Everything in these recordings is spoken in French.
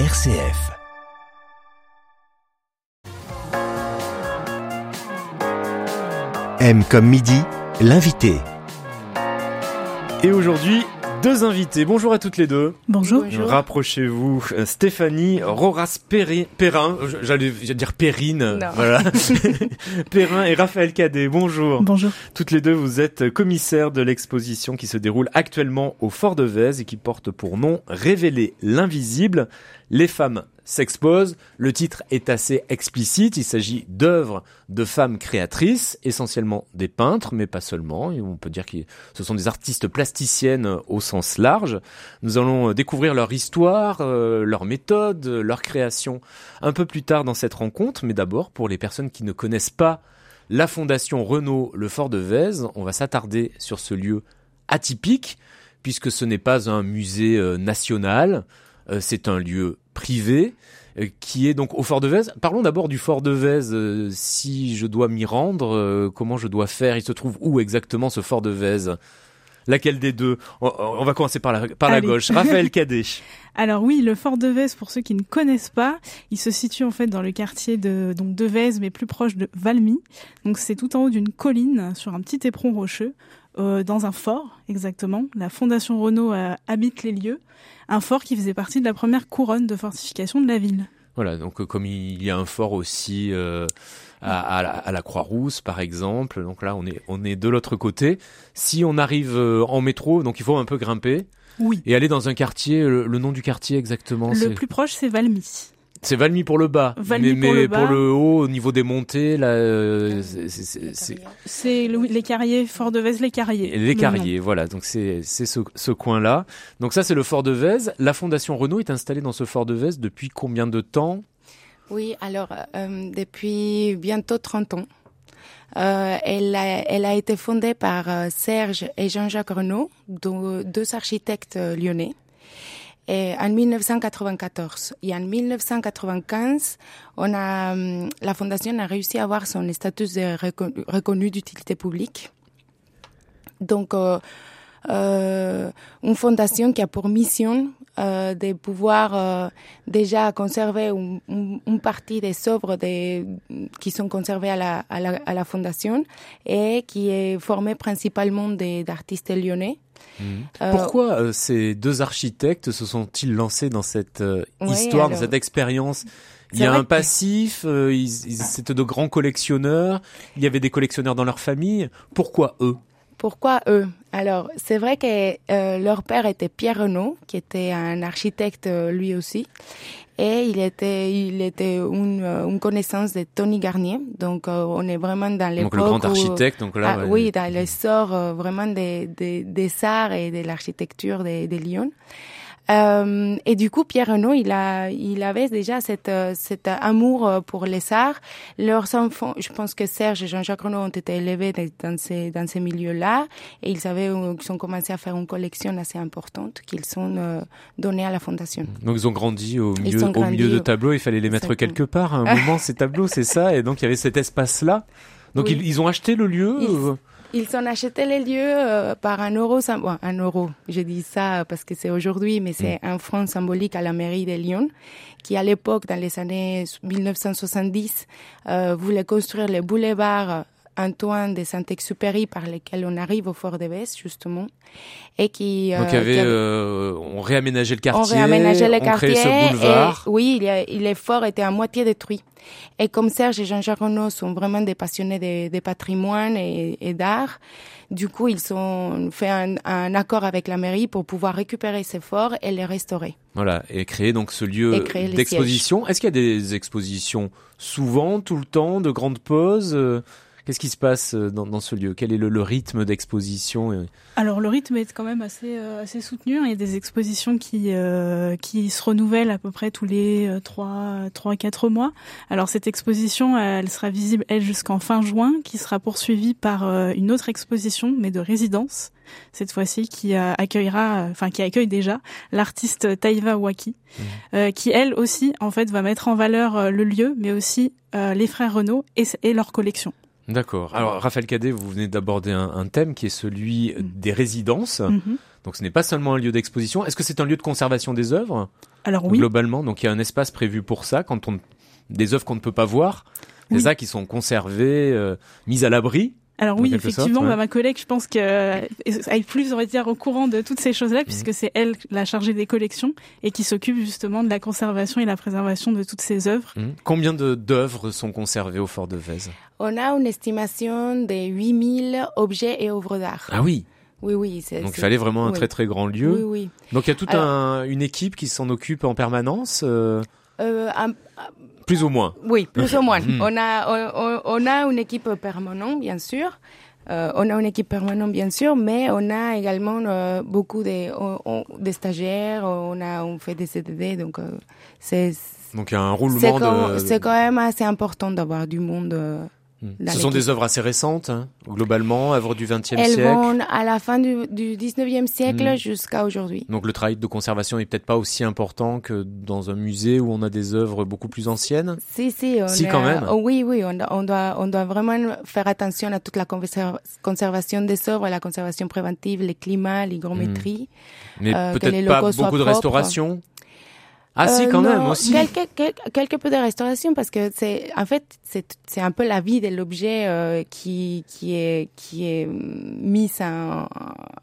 RCF. M comme midi, l'invité. Et aujourd'hui, deux invités. Bonjour à toutes les deux. Bonjour. Rapprochez-vous. Euh, Stéphanie Roras Perrin, Perrin euh, j'allais dire Perrine. Voilà. Perrin et Raphaël Cadet. Bonjour. Bonjour. Toutes les deux, vous êtes commissaires de l'exposition qui se déroule actuellement au Fort de Vèze et qui porte pour nom Révéler l'invisible. Les femmes s'expose. Le titre est assez explicite. Il s'agit d'œuvres de femmes créatrices, essentiellement des peintres, mais pas seulement. on peut dire que ce sont des artistes plasticiennes au sens large. Nous allons découvrir leur histoire, euh, leur méthode, leur création un peu plus tard dans cette rencontre. Mais d'abord, pour les personnes qui ne connaissent pas la Fondation Renault Le Fort de Vèze, on va s'attarder sur ce lieu atypique, puisque ce n'est pas un musée euh, national, euh, c'est un lieu privé euh, qui est donc au Fort de Vèze. Parlons d'abord du Fort de Vèze. Euh, si je dois m'y rendre, euh, comment je dois faire Il se trouve où exactement ce Fort de Vèze? Laquelle des deux? On, va commencer par la, par la gauche. Raphaël Cadet. Alors oui, le fort de Vèze, pour ceux qui ne connaissent pas, il se situe en fait dans le quartier de donc de Vèze, mais plus proche de Valmy. Donc c'est tout en haut d'une colline, sur un petit éperon rocheux, dans un fort exactement. La Fondation Renault habite les lieux un fort qui faisait partie de la première couronne de fortification de la ville. Voilà, donc euh, comme il y a un fort aussi euh, à, la, Croix-Rousse, par exemple, donc là on est on est de l'autre côté. Si on arrive euh, en métro, donc il faut un peu grimper. Oui. Et aller dans un quartier, le, nom du quartier exactement. Le plus proche, c'est Valmy. C'est Valmy pour le bas. Valmy mais, pour, le bas. pour le haut, au niveau des montées, là, euh, c'est les Carriers, Fort de Vèze, les Carriers. Les Carriers, voilà. Donc c'est ce, ce coin-là. Donc ça, c'est le Fort de Vèze. La Fondation Renault est installée dans ce Fort de Vèze depuis combien de temps? Oui, alors euh, depuis bientôt 30 ans. Euh, elle, a, elle a été fondée par Serge et Jean-Jacques Renault, deux architectes lyonnais et en 1994. Et en 1995, on a, hum, la fondation a réussi à avoir son statut de reconnu, d'utilité publique. Donc, euh, euh, une fondation qui a pour mission euh, de pouvoir euh, déjà conserver une, partie des œuvres des, qui sont conservées à la, à, la, à la fondation et qui est formée principalement d'artistes lyonnais. Mhm. Euh, Pourquoi euh, ces deux architectes se sont-ils lancés dans cette euh, histoire, dans cette expérience? Il y a un passif, c'était de grands collectionneurs, il y avait des collectionneurs dans leur famille. Pourquoi eux? Pourquoi eux? Alors, c'est vrai que leur père était Pierre Renaud, qui était un architecte lui aussi. Et il était il était une, euh, une connaissance de Tony Garnier. Donc euh, on est vraiment dans l'époque donc le grand architecte donc là ah, oui dans l'essor euh, vraiment des, des, des arts et de l'architecture de, de Lyon euh, et du coup, Pierre Renaud, il a, il avait déjà cette, euh, cet amour euh, pour les arts. Leurs enfants, je pense que Serge et Jean-Jacques Renaud ont été élevés dans ces, dans ces milieux-là, et ils avaient, ils ont commencé à faire une collection assez importante qu'ils sont euh, donnés à la fondation. Donc ils ont grandi au milieu, au milieu de tableaux. Il fallait les mettre quelque part. À un moment, ces tableaux, c'est ça. Et donc il y avait cet espace-là. Donc ils, ils, ont acheté le lieu. Ils ont acheté les lieux euh, par un euro, bon, un euro. Je dis ça parce que c'est aujourd'hui, mais c'est mm. un franc symbolique à la mairie de Lyon, qui à l'époque, dans les années 1970, euh, voulait construire le boulevard Antoine de Saint-Exupéry par lesquels on arrive au Fort de Vès, justement. Et qui, Donc, il y euh, avait, euh, on réaménageait le quartier. On réaménageait le quartier. ce boulevard. Et, oui, il, les forts étaient à moitié détruits. Et comme Serge et Jean-Jacques Renaud sont vraiment des passionnés de, patrimoine et, et d'art, du coup, ils ont fait un, un, accord avec la mairie pour pouvoir récupérer ces forts et les restaurer. Voilà, et créer donc ce lieu d'exposition. Est-ce qu'il y a des expositions souvent, tout le temps, de grandes pauses euh, Qu'est-ce qui se passe euh, dans, dans, ce lieu? Quel est le, le rythme d'exposition? Euh Alors le rythme est quand même assez euh, assez soutenu. Hein. Il y a des expositions qui euh, qui se renouvellent à peu près tous les trois trois quatre mois. Alors cette exposition, elle sera visible elle jusqu'en fin juin, qui sera poursuivie par une autre exposition, mais de résidence cette fois-ci, qui accueillera, enfin qui accueille déjà l'artiste Taïva Waki, mmh. qui elle aussi en fait va mettre en valeur le lieu, mais aussi les frères Renault et, et leur collection. D'accord. Alors, Raphaël Cadet, vous venez d'aborder un, thème qui est celui des résidences. Mhm. Donc ce n'est pas seulement un lieu d'exposition. Est-ce que c'est un lieu de conservation des œuvres? Alors oui. Globalement, donc il y a un espace prévu pour ça, quand on des œuvres qu'on ne peut pas voir, c'est Oui. ça qui sont conservées, euh, mises à l'abri? Alors oui, effectivement, sorte, ouais. bah, ma collègue, je pense que euh, est plus, on va dire, au courant de toutes ces choses-là, Mhm. puisque c'est elle la chargée des collections et qui s'occupe justement de la conservation et la préservation de toutes ces œuvres. Hmm. Combien de d'œuvres sont conservées au Fort de Vèze? On a une estimation de 8000 objets et œuvres d'art. Ah oui. Oui, oui. c'est- Donc il fallait vraiment un oui. très très grand lieu. Oui, oui. Donc il y a toute Alors- un- une équipe qui s'en occupe en permanence, euh, Euh, un- plus ou moins. Oui, plus ou moins. On a, on, a une équipe permanente, bien sûr. Euh, on a une équipe permanente, bien sûr, mais on a également euh, beaucoup de, on- on- de stagiaires. On a, on fait des CDD, donc c'est Donc il y a un c'est roulement quand, de. c'est quand même assez important d'avoir du monde. Hmm. Ce sont des œuvres assez récentes, hein, globalement, œuvres du XXe Elles siècle. vont à la fin du, du 19e siècle Mm. jusqu'à aujourd'hui. Donc le travail de conservation est peut-être pas aussi important que dans un musée où on a des œuvres beaucoup plus anciennes. Si, si, on Si, a- quand même. oh, oui, oui, on, on doit, on doit vraiment faire attention à toute la conserva- conservation des œuvres, la conservation préventive, le climat, l'hygrométrie. Mais Euh, peut-être les pas beaucoup de propres. restauration. Ah si, Euh, quand non, même aussi. Quelques, quelques, quelques peu de restauration parce que c'est, en fait, c'est, c'est un peu la vie de l'objet euh, qui, qui est, qui est mis en,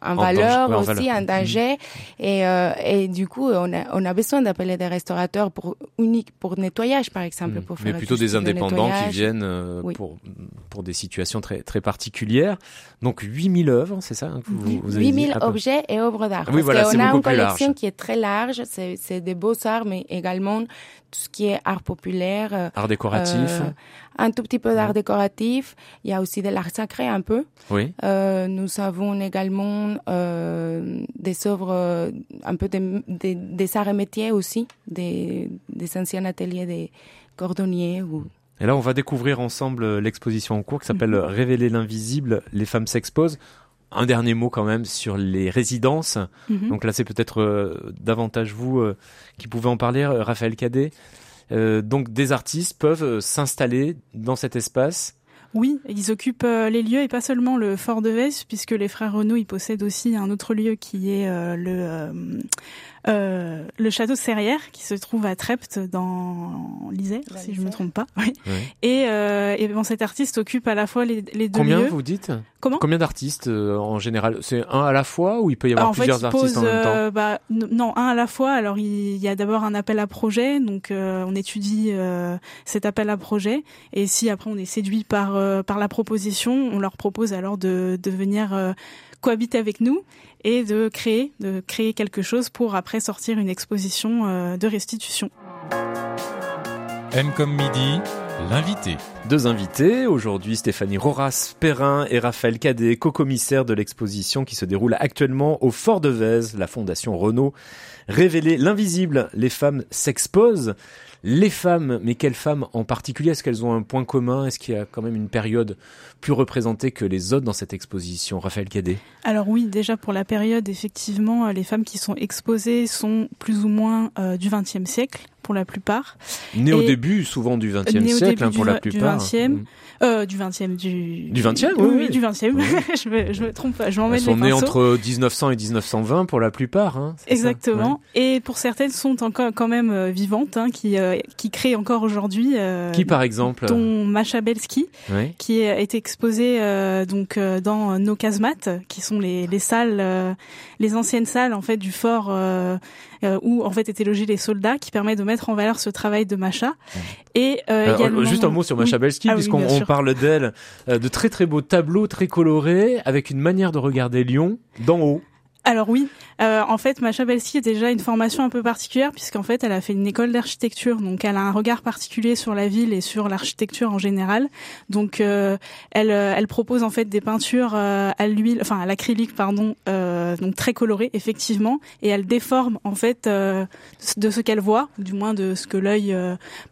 en, valeur danger, ouais, en aussi, valeur. en danger. Et, euh, et du coup, on a, on a besoin d'appeler des restaurateurs pour unique, pour nettoyage, par exemple, Mm. pour faire Mais plutôt des indépendants qui viennent euh, Oui. pour, pour des situations très, très particulières. Donc 8000 œuvres, c'est ça hein, que vous, vous avez dit 8000 Ah, peu. objets et œuvres d'art. Oui, Parce voilà, c'est qu'on a une collection large. qui est très large. C'est, c'est des beaux-arts, mais également tout ce qui est art populaire. euh, Art décoratif. euh, un tout petit peu d'art décoratif. Il y a aussi de l'art sacré un peu. Oui. Euh, nous avons également des œuvres, un peu des, des, des arts et métiers aussi, des, des anciens ateliers des cordonniers. Ou... Et là, on va découvrir ensemble l'exposition en cours qui s'appelle Mhm. Révéler l'invisible, les femmes s'exposent. Un dernier mot quand même sur les résidences. Mhm. Donc là, c'est peut-être euh, davantage vous euh, qui pouvez en parler, euh, Raphaël Cadet. Euh, donc des artistes peuvent s'installer dans cet espace. Oui, ils occupent les lieux et pas seulement le fort de Vèze, puisque les frères Renaud, ils possèdent aussi un autre lieu qui est le euh, le château de Serrières, qui se trouve à Trepte dans l'Isère, si je me l'Isère. trompe pas. Oui. Et, euh, et bon, cet artiste occupe à la fois les, les deux Combien lieux. vous dites? Comment? Combien d'artistes euh, en général? C'est un à la fois ou il peut y avoir en plusieurs artistes pose, en même temps? euh, bah, non, un à la fois. Alors, il y a d'abord un appel à projet, donc euh, on étudie euh, cet appel à projet, et si après on est séduit par euh, par la proposition, on leur propose alors de de venir euh, cohabiter avec nous et de créer de créer quelque chose pour après sortir une exposition euh, de restitution. M comme midi, l'invité. Deux invités, aujourd'hui Stéphanie Roras Perrin et Raphaël Cadet, co-commissaires de l'exposition qui se déroule actuellement au Fort de Vèze, la Fondation Renault. Révéler l'invisible, les femmes s'exposent. Les femmes, mais quelles femmes en particulier? Est-ce qu'elles ont un point commun? Est-ce qu'il y a quand même une période plus représentée que les autres dans cette exposition? Raphaël Cadet. Alors oui, déjà pour la période, effectivement, euh, les femmes qui sont exposées sont plus ou moins euh, du XXe siècle pour la plupart. Né au début souvent du XXe siècle hein, pour du la du plupart. vingtième. Mm. Euh, du 20e, du... Du 20e, oui, oui. du 20e. Oui. je, me, je me trompe pas, je Elles m'emmène sont les nées pinceaux. entre 1900 et 1920 pour la plupart. Hein, Exactement. Et pour certaines sont encore quand même euh, vivantes, hein, qui euh, qui créent encore aujourd'hui. euh, Ouais. Qui par exemple dont Masha Belsky, Ouais. qui a été exposée euh, donc euh, dans nos casemates, qui sont les, les salles, euh, les anciennes salles en fait du fort euh, euh, où en fait étaient logés les soldats, qui permet de mettre en valeur ce travail de Masha. Et euh, Alors, également- juste un mot sur Macha Oui. Belsky, Ah puisqu'on parle d'elle, euh, de très très beaux tableaux, très colorés, avec une manière de regarder Lyon d'en haut. Alors oui, euh, en fait, Macha Belsky a déjà une formation un peu particulière puisqu'en fait, elle a fait une école d'architecture, donc elle a un regard particulier sur la ville et sur l'architecture en général. Donc, euh, elle, euh, elle propose en fait des peintures euh, à l'huile, enfin à l'acrylique, pardon, donc très colorées effectivement, et elle déforme en fait de ce qu'elle voit, du moins de ce que l'œil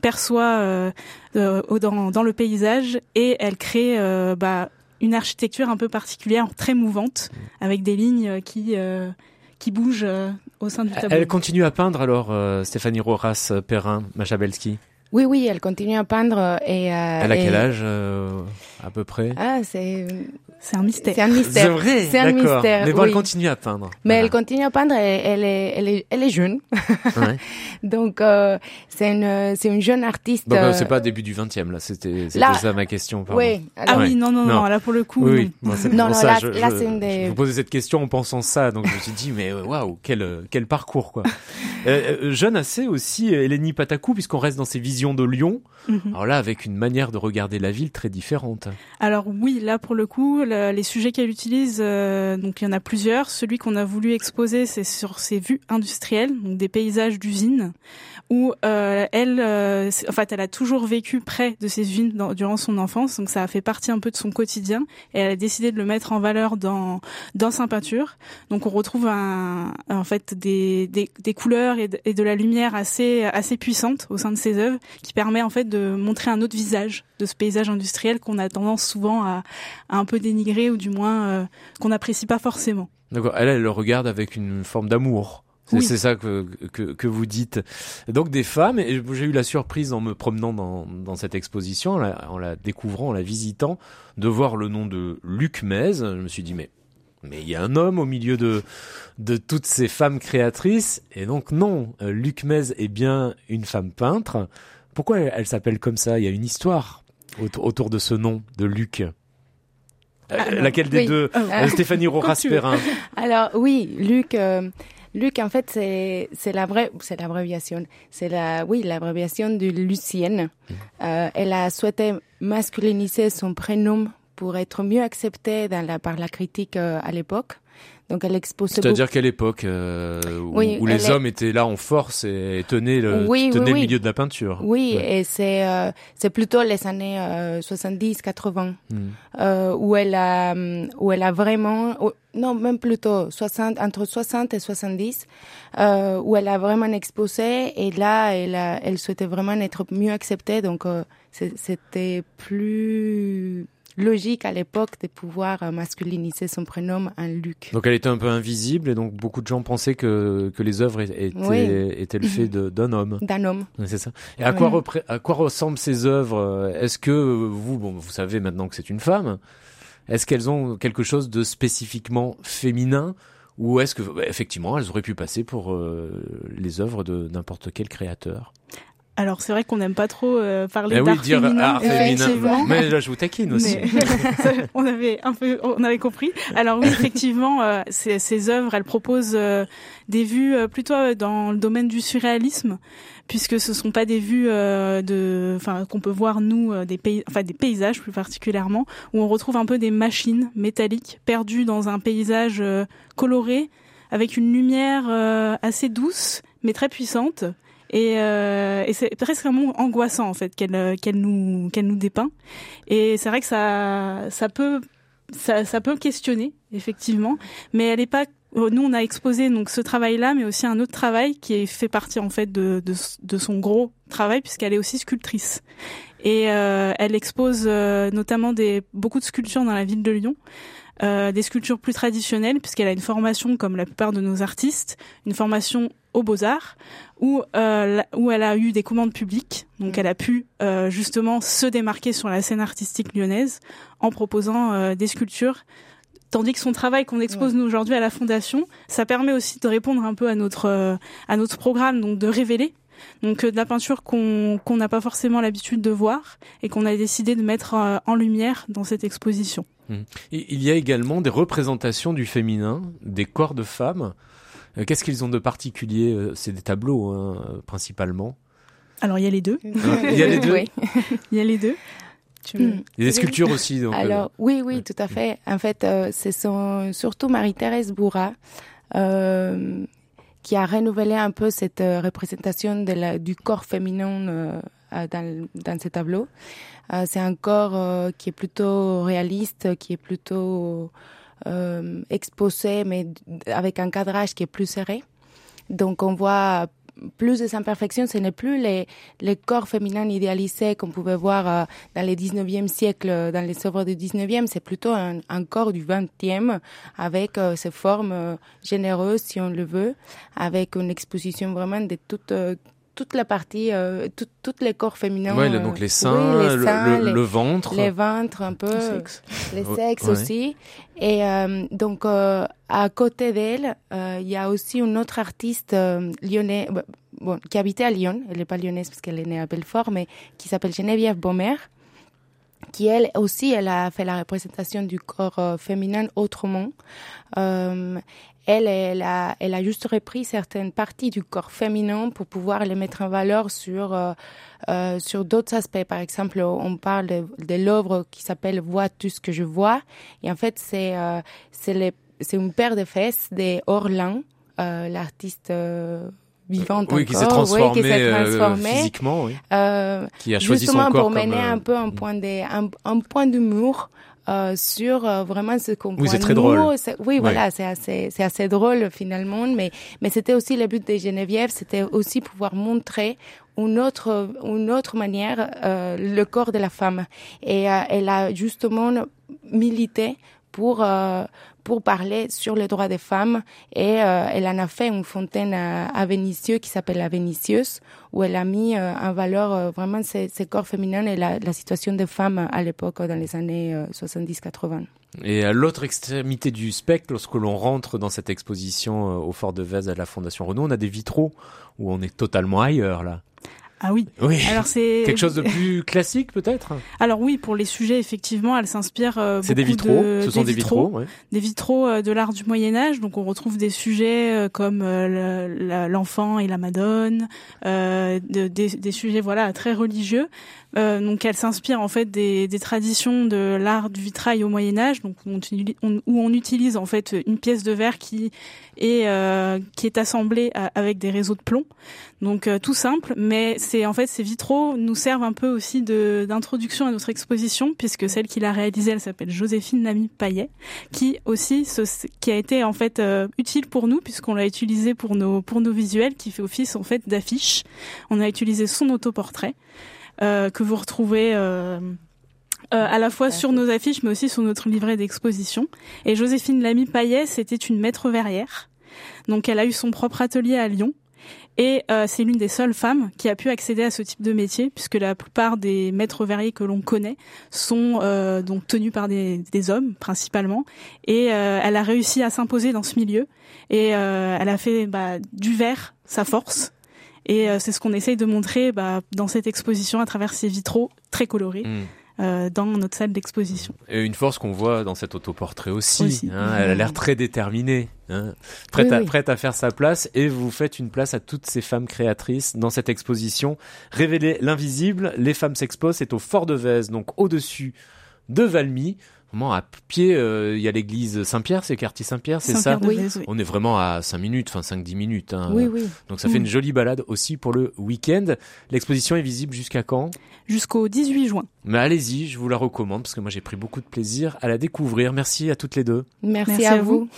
perçoit dans, le paysage, et elle crée bah, une architecture un peu particulière, très mouvante, avec des lignes qui euh, qui bougent euh, au sein du tableau. Elle continue à peindre alors, euh, Stéphanie Roras Perrin, Macha Belsky. Oui, oui, elle continue à peindre et. Euh, elle a quel âge euh, à peu près? Ah, c'est c'est un mystère. C'est un mystère. C'est vrai. C'est un mystère. Mais bon, elle continue à peindre. Mais elle continue à peindre. Et elle est, elle est, elle est jeune. Ouais. Donc euh, c'est une, c'est une jeune artiste. Bon, bah, c'est pas début du 20e là. C'était, c'était ça ma question. Pardon. Oui. Ah oui, non, non, non, Là pour le coup. Oui. Non, c'est non, non, ça, là, je, là c'est une des. Je vous posais cette question en pensant ça, donc je me suis dit mais waouh, quel, quel parcours quoi. euh, jeune assez aussi, Eleni Patakou, puisqu'on reste dans ses visions de Lyon. Mhm. Alors là, avec une manière de regarder la ville très différente. Alors oui, là pour le coup, les sujets qu'elle utilise, euh, donc il y en a plusieurs. Celui qu'on a voulu exposer, c'est sur ses vues industrielles, donc des paysages d'usines, où euh, elle, euh, en fait, elle a toujours vécu près de ces usines durant son enfance, donc ça a fait partie un peu de son quotidien, et elle a décidé de le mettre en valeur dans dans sa peinture. Donc on retrouve un, en fait des, des, des couleurs et de, et de la lumière assez assez puissantes au sein de ses œuvres, qui permet en fait de montrer un autre visage de ce paysage industriel qu'on a tendance souvent à, à, un peu dénigrer ou du moins euh, qu'on n'apprécie pas forcément. D'accord. Elle, elle le regarde avec une forme d'amour. C'est ça que, que, que, vous dites. Donc des femmes, et j'ai eu la surprise en me promenant dans, dans cette exposition, en la, en la, découvrant, en la visitant, de voir le nom de Luc Mez. Je me suis dit, mais mais il y a un homme au milieu de, de toutes ces femmes créatrices. Et donc non, euh, Luc Mez est bien une femme peintre. Pourquoi elle, s'appelle comme ça? Il y a une histoire autour, de ce nom de Luc. Euh, ah, laquelle des deux? Oh. euh, Stéphanie Roras-Perrin. Alors oui, Luc. Luc, en fait, c'est c'est la vraie, c'est l'abréviation. C'est la, oui, l'abréviation de Lucienne. Mmh. elle a souhaité masculiniser son prénom pour être mieux acceptée dans la, par la critique euh, à l'époque. Donc elle expose. C'est-à-dire quelle époque euh, où, les hommes étaient là en force et tenaient le, oui, tenaient le milieu de la peinture. Oui, et c'est euh, c'est plutôt les années 70-80 hmm. où elle a où elle a vraiment non même plutôt 60 entre 60 et 70 où elle a vraiment exposé et là elle a, elle souhaitait vraiment être mieux acceptée donc c'était plus logique à l'époque de pouvoir euh, masculiniser son prénom en Luc. Donc elle était un peu invisible et donc beaucoup de gens pensaient que, que les œuvres étaient, étaient le fait d'un homme. D'un homme. C'est ça. Et à quoi, à quoi ressemblent ces œuvres Est-ce que vous, bon, vous savez maintenant que c'est une femme, est-ce qu'elles ont quelque chose de spécifiquement féminin ou est-ce que bah, effectivement elles auraient pu passer pour euh, les œuvres de n'importe quel créateur? Alors c'est vrai qu'on n'aime pas trop euh, parler eh d'art féminin, féminin. Mais là je vous taquine aussi. on avait un peu, on avait compris. Alors oui, effectivement, euh, ces, ces, œuvres, elles proposent euh, des vues plutôt dans le domaine du surréalisme, puisque ce sont pas des vues de, enfin qu'on peut voir nous des pays, enfin des paysages plus particulièrement, où on retrouve un peu des machines métalliques perdues dans un paysage coloré avec une lumière assez douce mais très puissante et, euh, et c'est presque un moment angoissant en fait qu'elle euh, qu'elle nous qu'elle nous dépeint. Et c'est vrai que ça ça peut ça, ça peut questionner effectivement, mais elle est pas nous on a exposé donc ce travail-là, mais aussi un autre travail qui fait partie en fait de, de, de son gros travail puisqu'elle est aussi sculptrice. Et euh, elle expose euh, notamment des beaucoup de sculptures dans la ville de Lyon. Euh, des sculptures plus traditionnelles, puisqu'elle a une formation, comme la plupart de nos artistes, une formation aux Beaux-Arts, où, euh, où elle a eu des commandes publiques. Donc mm. elle a pu euh, justement se démarquer sur la scène artistique lyonnaise en proposant euh, des sculptures. Tandis que son travail qu'on expose nous aujourd'hui à la Fondation, ça permet aussi de répondre un peu à notre euh, à notre programme, donc de révéler donc de la peinture qu'on qu'on n'a pas forcément l'habitude de voir et qu'on a décidé de mettre en lumière dans cette exposition. Mm. Il y a également des représentations du féminin, des corps de femmes. Euh, qu'est-ce qu'ils ont de particulier euh, C'est des tableaux hein, principalement. Alors il y a les deux. il y a les deux. il y a les deux. Il y a des sculptures aussi. Donc, euh, Alors oui, oui, tout à fait. En fait, ce sont surtout Marie-Thérèse Bourra qui a renouvelé un peu cette représentation de la, du corps féminin dans, dans ces tableaux. C'est un corps qui est plutôt réaliste, qui est plutôt euh, exposé, mais avec un cadrage qui est plus serré. Donc on voit plus des imperfections, ce n'est plus les, les corps féminins idéalisés qu'on pouvait voir euh, dans le 19e siècle, dans les œuvres du 19e, c'est plutôt un, un, corps du 20e avec euh, ses formes généreuses, si on le veut, avec une exposition vraiment de toutes toute la partie, euh, tout, toutes les corps féminins. Ouais, euh, donc les oui, seins, les le, seins, le- les- le ventre. les ventres un peu, Le sexe. les sexes ouais. aussi. Et euh, donc euh, à côté d'elle, euh, il y a aussi une autre artiste euh, lyonnais, bah, bon, qui habitait à Lyon. Elle n'est pas lyonnaise parce qu'elle est née à Belfort, mais qui s'appelle Geneviève Baumer qui elle aussi, elle a fait la représentation du corps euh, féminin autrement. Euh, elle, elle a, elle a juste repris certaines parties du corps féminin pour pouvoir les mettre en valeur sur euh, euh, sur d'autres aspects. Par exemple, on parle de, de l'œuvre qui s'appelle Vois-tu ce que je vois Et en fait, c'est euh, c'est une paire de fesses des Orlans, euh, l'artiste vivante oui, qui s'est oui, euh, transformée. physiquement, oui. Euh, Qui a choisi justement son corps pour mener un peu un point de, un, un point d'humour euh, sur euh, vraiment ce qu'on Oui, c'est très nous. drôle. Oui, voilà, c'est assez, c'est assez drôle finalement, mais mais c'était aussi le but de Geneviève, c'était aussi pouvoir montrer une autre une autre manière euh, le corps de la femme et euh, elle a justement milité pour euh, pour parler sur les droits des femmes et euh, elle en a fait une fontaine à, à Vénitieux qui s'appelle la Vénitieuse où elle a mis euh, en valeur euh, vraiment ces, ces corps féminins et la, situation des femmes à l'époque dans les années euh, 70-80. Et à l'autre extrémité du spectre, lorsque l'on rentre dans cette exposition euh, au Fort de Vez à la Fondation Renault, on a des vitraux où on est totalement ailleurs là. Ah oui. Oui. Alors c'est Quelque chose de plus classique peut-être? Alors oui, pour les sujets, effectivement, elle s'inspire. euh, C'est des vitraux, de- ce sont des vitraux. ouais. des vitraux euh, de l'art du Moyen Âge. Donc on retrouve des sujets euh, comme l'enfant et la Madone, euh, de- des, des sujets voilà très religieux. Euh, donc elle s'inspire en fait des, des traditions de l'art du vitrail au Moyen Âge, donc où on, on- où on utilise en fait une pièce de verre qui est euh, qui est assemblée à- avec des réseaux de plomb. Donc tout simple, mais c'est en fait ces vitraux nous servent un peu aussi d'introduction à notre exposition puisque celle qui l'a réalisée, elle s'appelle Joséphine Lamy Paillet qui aussi se- qui a été en fait euh, utile pour nous puisqu'on l'a utilisé pour nos pour nos visuels qui fait office en fait d'affiche. On a utilisé son autoportrait euh, que vous retrouvez euh, euh, à la fois sur nos affiches mais aussi sur notre livret d'exposition. Et Joséphine Lamy Paillet, c'était une maître verrière. Donc elle a eu son propre atelier à Lyon. Et euh, c'est l'une des seules femmes qui a pu accéder à ce type de métier, puisque la plupart des maîtres verriers que l'on connaît sont euh, donc tenus par des, des hommes principalement. Et euh, elle a réussi à s'imposer dans ce milieu. Et euh, elle a fait bah, du verre sa force. Et euh, c'est ce qu'on essaye de montrer bah, dans cette exposition à travers ces vitraux très colorés Mm. Euh, dans notre salle d'exposition. Et une force qu'on voit dans cet autoportrait aussi. Aussi. hein, elle a l'air très déterminée, hein, prête, Oui, à, oui. prête à faire sa place. Et vous faites une place à toutes ces femmes créatrices dans cette exposition. Révéler l'invisible, les femmes s'exposent, c'est au Fort de Vez, donc au-dessus de Valmy. Vraiment à pied, euh, il y a l'église Saint-Pierre, c'est quartier Saint-Pierre, c'est ça oui. On est vraiment à 5 minutes, enfin 5-10 minutes. hein. Oui, oui. Donc ça fait Mm. une jolie balade aussi pour le week-end. L'exposition est visible jusqu'à quand? Jusqu'au 18 juin. Mais allez-y, je vous la recommande parce que moi j'ai pris beaucoup de plaisir à la découvrir. Merci à toutes les deux. Merci, Merci à, à vous. vous.